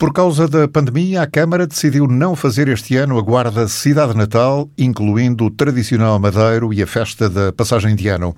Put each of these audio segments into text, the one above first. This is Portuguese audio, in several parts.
Por causa da pandemia, a Câmara decidiu não fazer este ano a Guarda Cidade Natal, incluindo o tradicional Madeiro e a festa da passagem de ano.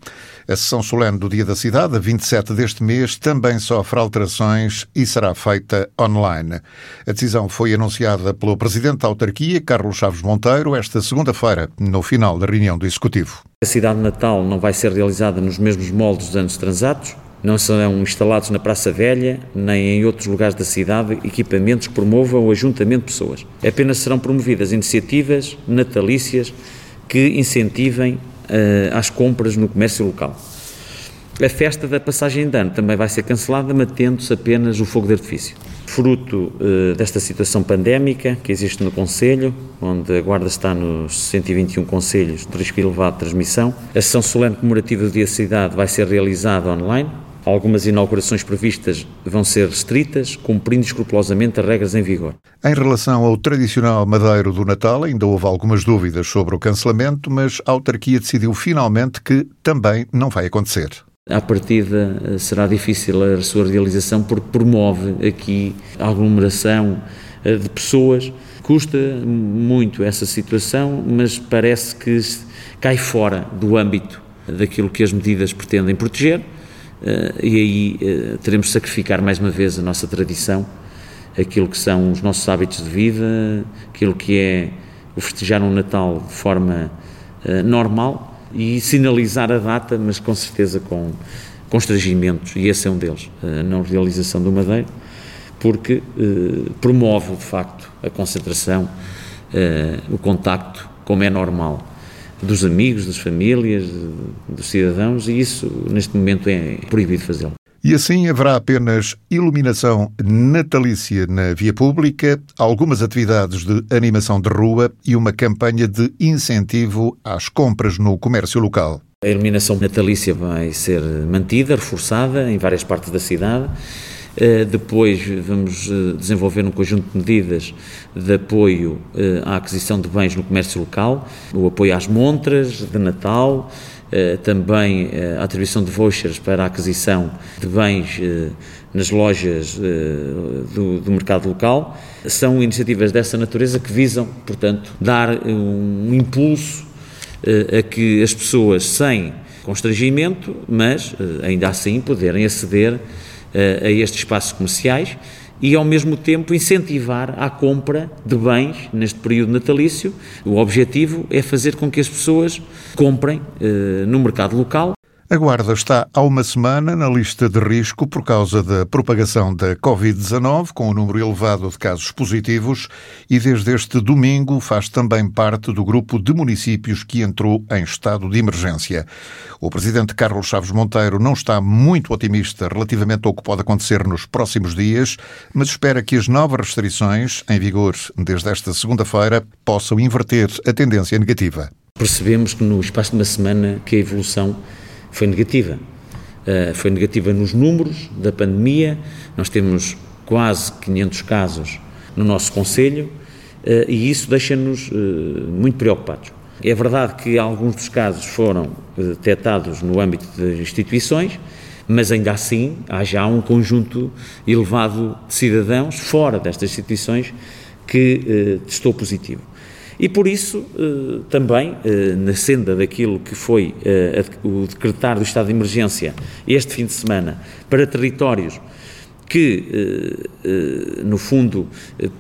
A sessão solene do Dia da Cidade, a 27 deste mês, também sofre alterações e será feita online. A decisão foi anunciada pelo Presidente da Autarquia, Carlos Chaves Monteiro, esta segunda-feira, no final da reunião do Executivo. A Cidade Natal não vai ser realizada nos mesmos moldes dos anos transatos, não serão instalados na Praça Velha nem em outros lugares da cidade equipamentos que promovam o ajuntamento de pessoas. Apenas serão promovidas iniciativas natalícias que incentivem uh, as compras no comércio local. A festa da passagem de ano também vai ser cancelada, mantendo-se apenas o fogo de artifício. Fruto uh, desta situação pandémica que existe no Conselho, onde a Guarda está nos 121 Conselhos de risco elevado de transmissão, a sessão solene comemorativa do Dia da Cidade vai ser realizada online, Algumas inaugurações previstas vão ser restritas, cumprindo escrupulosamente as regras em vigor. Em relação ao tradicional madeiro do Natal, ainda houve algumas dúvidas sobre o cancelamento, mas a autarquia decidiu finalmente que também não vai acontecer. À partida eh, será difícil a sua realização porque promove aqui a aglomeração eh, de pessoas. Custa muito essa situação, mas parece que cai fora do âmbito daquilo que as medidas pretendem proteger. Uh, e aí uh, teremos de sacrificar mais uma vez a nossa tradição, aquilo que são os nossos hábitos de vida, aquilo que é o festejar um Natal de forma uh, normal e sinalizar a data, mas com certeza com constrangimentos, e esse é um deles, a não realização do Madeiro, porque promove de facto a concentração, o contacto, como é normal dos amigos, das famílias, dos cidadãos, e isso neste momento é proibido fazê-lo. E assim haverá apenas iluminação natalícia na via pública, algumas atividades de animação de rua e uma campanha de incentivo às compras no comércio local. A iluminação natalícia vai ser mantida, reforçada em várias partes da cidade depois vamos eh, desenvolver um conjunto de medidas de apoio eh, à aquisição de bens no comércio local, o apoio às montras de Natal, também a atribuição de vouchers para a aquisição de bens nas lojas do, do, mercado local. São iniciativas dessa natureza que visam, portanto, dar um impulso a que as pessoas, sem constrangimento, mas ainda assim poderem aceder a estes espaços comerciais e, ao mesmo tempo, incentivar a compra de bens neste período natalício. O objetivo é fazer com que as pessoas comprem eh, no mercado local a Guarda está há uma semana na lista de risco por causa da propagação da Covid-19, com um número elevado de casos positivos, e desde este domingo faz também parte do grupo de municípios que entrou em estado de emergência. O presidente Carlos Chaves Monteiro não está muito otimista relativamente ao que pode acontecer nos próximos dias, mas espera que as novas restrições, em vigor desde esta segunda-feira, possam inverter a tendência negativa. Percebemos que no espaço de uma semana que a evolução foi negativa. Uh, foi negativa nos números da pandemia, nós temos quase 500 casos no nosso Conselho uh, e isso deixa-nos uh, muito preocupados. É verdade que alguns dos casos foram detectados no âmbito das instituições, mas ainda assim há já um conjunto elevado de cidadãos fora destas instituições que testou positivo. E por isso, eh, também, eh, na senda daquilo que foi eh, o decretar do estado de emergência este fim de semana para territórios que, no fundo,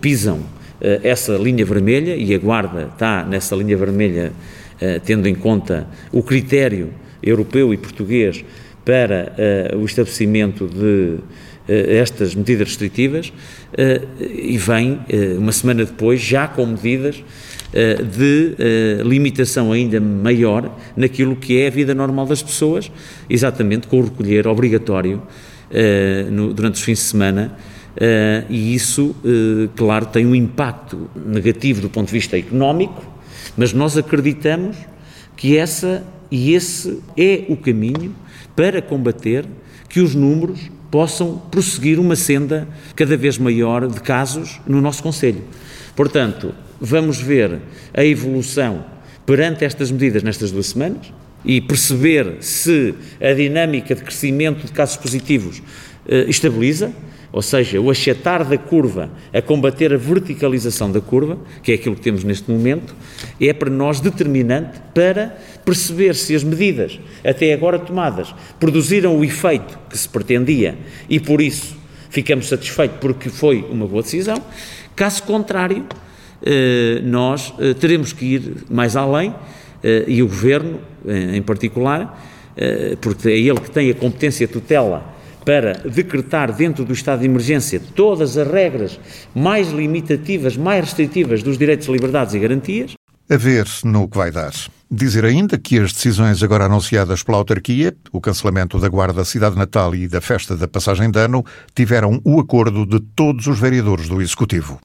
pisam essa linha vermelha, e a Guarda está nessa linha vermelha, tendo em conta o critério europeu e português para o estabelecimento de estas medidas restritivas, e vem, uma semana depois, já com medidas de eh, limitação ainda maior naquilo que é a vida normal das pessoas, exatamente com o recolher obrigatório eh, durante os fins de semana. e isso, claro, tem um impacto negativo do ponto de vista económico, mas nós acreditamos que essa e esse é o caminho para combater que os números possam prosseguir uma senda cada vez maior de casos no nosso Conselho. Portanto, vamos ver a evolução perante estas medidas nestas duas semanas e perceber se a dinâmica de crescimento de casos positivos eh, estabiliza, ou seja, o achatar da curva, a combater a verticalização da curva, que é aquilo que temos neste momento, é para nós determinante para perceber se as medidas até agora tomadas produziram o efeito que se pretendia e por isso ficamos satisfeitos porque foi uma boa decisão. Caso contrário, nós eh, teremos que ir mais além eh, e o Governo, em particular, porque é ele que tem a competência tutela para decretar dentro do estado de emergência todas as regras mais limitativas, mais restritivas dos direitos, liberdades e garantias. A ver no que vai dar. Dizer ainda que as decisões agora anunciadas pela autarquia, o cancelamento da Guarda Cidade Natal e da festa da passagem de ano, tiveram o acordo de todos os vereadores do Executivo.